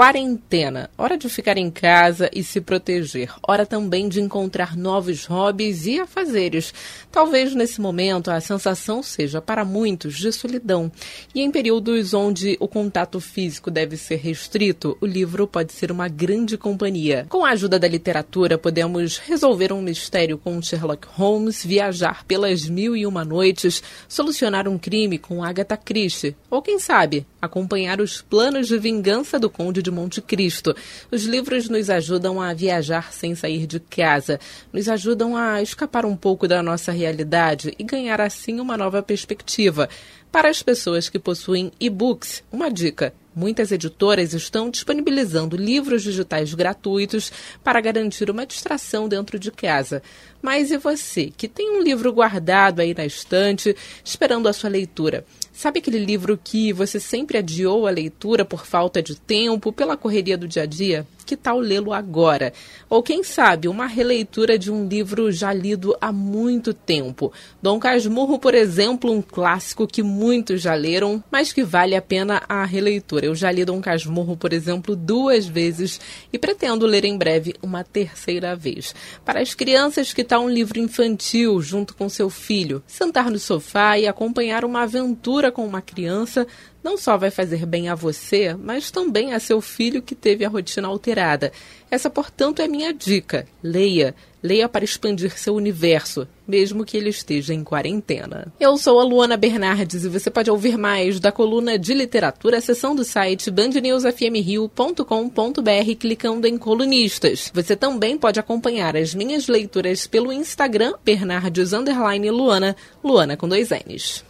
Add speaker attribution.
Speaker 1: Quarentena. Hora de ficar em casa e se proteger. Hora também de encontrar novos hobbies e afazeres. Talvez nesse momento a sensação seja para muitos de solidão. E em períodos onde o contato físico deve ser restrito, o livro pode ser uma grande companhia. Com a ajuda da literatura, podemos resolver um mistério com Sherlock Holmes, viajar pelas mil e uma noites, solucionar um crime com Agatha Christie. Ou quem sabe, acompanhar os planos de vingança do Conde de Monte Cristo. Os livros nos ajudam a viajar sem sair de casa, nos ajudam a escapar um pouco da nossa realidade e ganhar assim uma nova perspectiva. Para as pessoas que possuem e-books, uma dica: Muitas editoras estão disponibilizando livros digitais gratuitos para garantir uma distração dentro de casa. Mas e você, que tem um livro guardado aí na estante, esperando a sua leitura? Sabe aquele livro que você sempre adiou a leitura por falta de tempo, pela correria do dia a dia? Que tal lê-lo agora? Ou quem sabe, uma releitura de um livro já lido há muito tempo. Dom Casmurro, por exemplo, um clássico que muitos já leram, mas que vale a pena a releitura. Eu já li Dom Casmurro, por exemplo, duas vezes e pretendo ler em breve uma terceira vez. Para as crianças, que tal um livro infantil junto com seu filho? Sentar no sofá e acompanhar uma aventura com uma criança não só vai fazer bem a você, mas também a seu filho que teve a rotina alterada. Essa, portanto, é minha dica. Leia. Leia para expandir seu universo, mesmo que ele esteja em quarentena. Eu sou a Luana Bernardes e você pode ouvir mais da coluna de literatura, seção do site bandnewsfmrio.com.br clicando em colunistas. Você também pode acompanhar as minhas leituras pelo Instagram, Bernardes Luana, Luana com dois N's.